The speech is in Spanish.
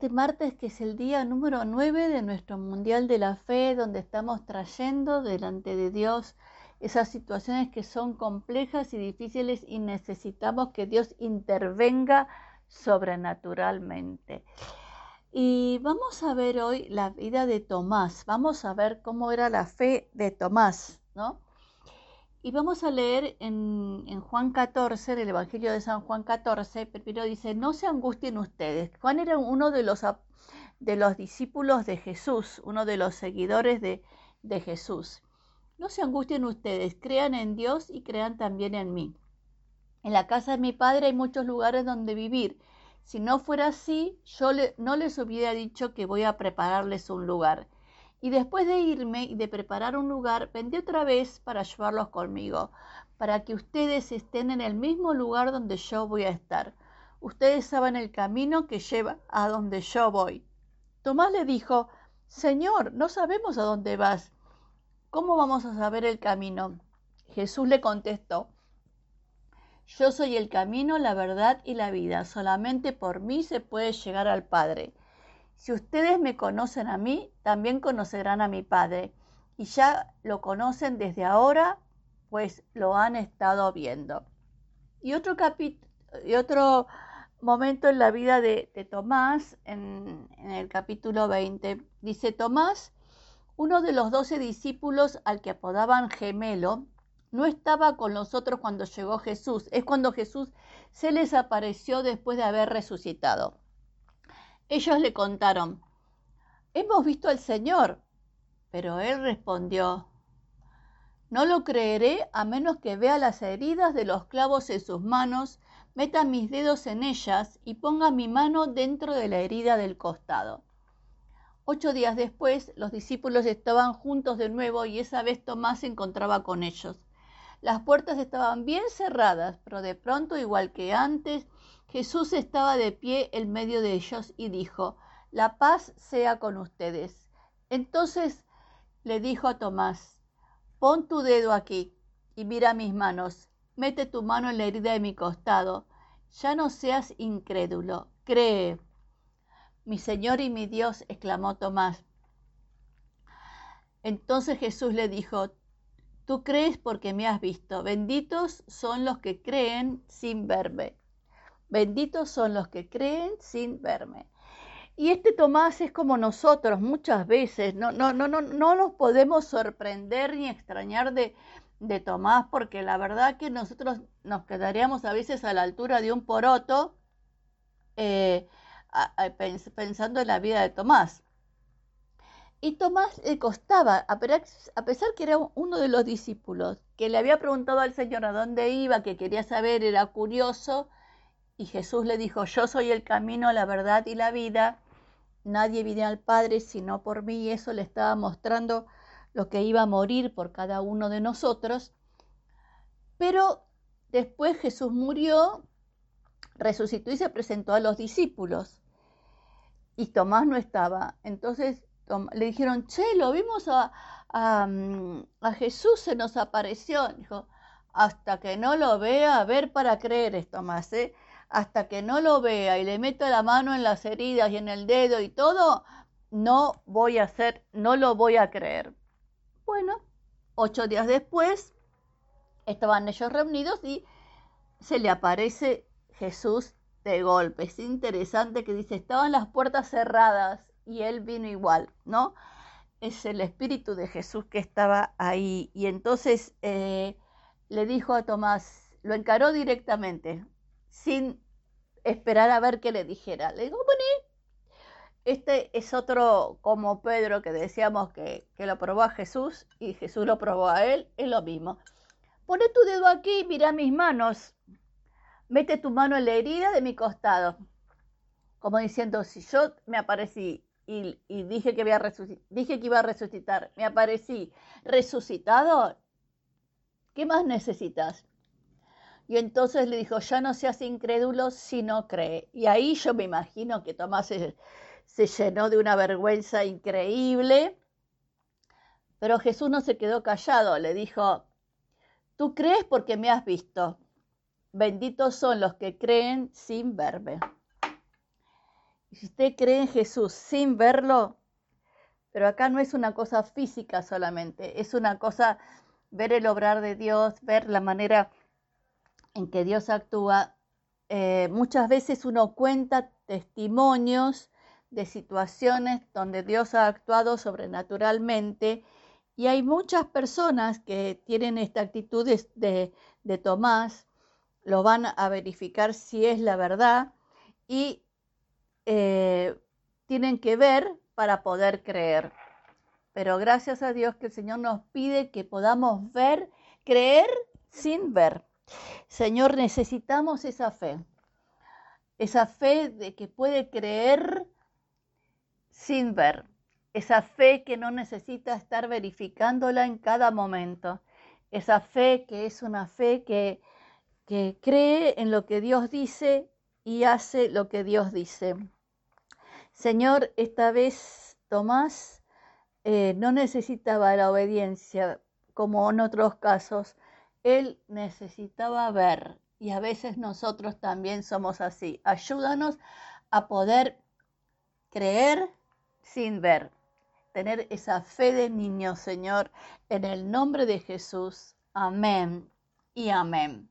este martes que es el día número 9 de nuestro Mundial de la Fe, donde estamos trayendo delante de Dios esas situaciones que son complejas y difíciles y necesitamos que Dios intervenga sobrenaturalmente. Y vamos a ver hoy la vida de Tomás, vamos a ver cómo era la fe de Tomás, ¿no? Y vamos a leer en, Juan 14, en el Evangelio de San Juan 14, primero dice, no se angustien ustedes. Juan era uno de los, de los discípulos de Jesús, uno de los seguidores de, de Jesús. No se angustien ustedes, crean en Dios y crean también en mí. En la casa de mi padre hay muchos lugares donde vivir. Si no fuera así, yo no les hubiera dicho que voy a prepararles un lugar. Y después de irme y de preparar un lugar, vendí otra vez para llevarlos conmigo, para que ustedes estén en el mismo lugar donde yo voy a estar. Ustedes saben el camino que lleva a donde yo voy. Tomás le dijo, Señor, no sabemos a dónde vas. ¿Cómo vamos a saber el camino? Jesús le contestó, Yo soy el camino, la verdad y la vida. Solamente por mí se puede llegar al Padre. Si ustedes me conocen a mí, también conocerán a mi Padre. Y ya lo conocen desde ahora, pues lo han estado viendo. Y otro y otro momento en la vida de, Tomás, en, en, el capítulo 20, dice Tomás, uno de los doce discípulos al que apodaban gemelo, no estaba con nosotros cuando llegó Jesús. Es cuando Jesús se les apareció después de haber resucitado. Ellos le contaron, hemos visto al Señor. Pero él respondió, no lo creeré a menos que vea las heridas de los clavos en sus manos, meta mis dedos en ellas y ponga mi mano dentro de la herida del costado. Ocho días después, los discípulos estaban juntos de nuevo y esa vez Tomás se encontraba con ellos. Las puertas estaban bien cerradas, pero de pronto, igual que antes, Jesús estaba de pie en medio de ellos y dijo, La paz sea con ustedes. Entonces le dijo a Tomás, Pon tu dedo aquí y mira mis manos. Mete tu mano en la herida de mi costado. Ya no seas incrédulo, cree. Mi Señor y mi Dios, exclamó Tomás. Entonces Jesús le dijo, Tú crees porque me has visto. Benditos son los que creen sin verme. Benditos son los que creen sin verme. Y este Tomás es como nosotros muchas veces, no, no, no, no, no nos podemos sorprender ni extrañar de, de Tomás, porque la verdad que nosotros nos quedaríamos a veces a la altura de un poroto eh, pensando en la vida de Tomás. Y Tomás le costaba, a pesar que era uno de los discípulos, que le había preguntado al Señor a dónde iba, que quería saber, era curioso, y Jesús le dijo, yo soy el camino, la verdad y la vida. Nadie viene al Padre sino por mí. Y eso le estaba mostrando lo que iba a morir por cada uno de nosotros. Pero después Jesús murió, resucitó y se presentó a los discípulos. Y Tomás no estaba. Entonces le dijeron, che, lo vimos a, mm, Jesús, se nos apareció. Dijo, hasta que no lo vea, a ver para creer es Tomás. ¿eh? hasta que no lo vea y le meto la mano en las heridas y en el dedo y todo, no voy a hacer, no lo voy a creer. Bueno, ocho días después estaban ellos reunidos y se le aparece Jesús de golpe. Es interesante que dice, estaban las puertas cerradas y él vino igual, ¿no? Es el Espíritu de Jesús que estaba ahí. Y entonces eh, le dijo a Tomás, lo encaró directamente, sin esperar a ver qué le dijera. Le digo, bueno, este es otro como Pedro que decíamos que, que, lo probó a Jesús y Jesús lo probó a él, es lo mismo. Pone tu dedo aquí, mira mis manos, mete tu mano en la herida de mi costado. Como diciendo, si yo me aparecí y, dije que iba a resucitar, me aparecí resucitado, ¿qué más necesitas? Y entonces le dijo, ya no seas incrédulo si no cree. Y ahí yo me imagino que Tomás se, llenó de una vergüenza increíble. Pero Jesús no se quedó callado, le dijo, tú crees porque me has visto. Benditos son los que creen sin verme. Si usted cree en Jesús sin verlo, pero acá no es una cosa física solamente, es una cosa ver el obrar de Dios, ver la manera en que Dios actúa. Eh, muchas veces uno cuenta testimonios de situaciones donde Dios ha actuado sobrenaturalmente y hay muchas personas que tienen esta actitud de, Tomás, lo van a verificar si es la verdad y eh, tienen que ver para poder creer. Pero gracias a Dios que el Señor nos pide que podamos ver, creer sin ver. Señor, necesitamos esa fe. Esa fe de que puede creer sin ver. Esa fe que no necesita estar verificándola en cada momento. Esa fe que es una fe que, que cree en lo que Dios dice y hace lo que Dios dice. Señor, esta vez Tomás eh, no necesitaba la obediencia como en otros casos, él necesitaba ver y a veces nosotros también somos así. Ayúdanos a poder creer sin ver, tener esa fe de niño, Señor, en el nombre de Jesús. Amén y amén.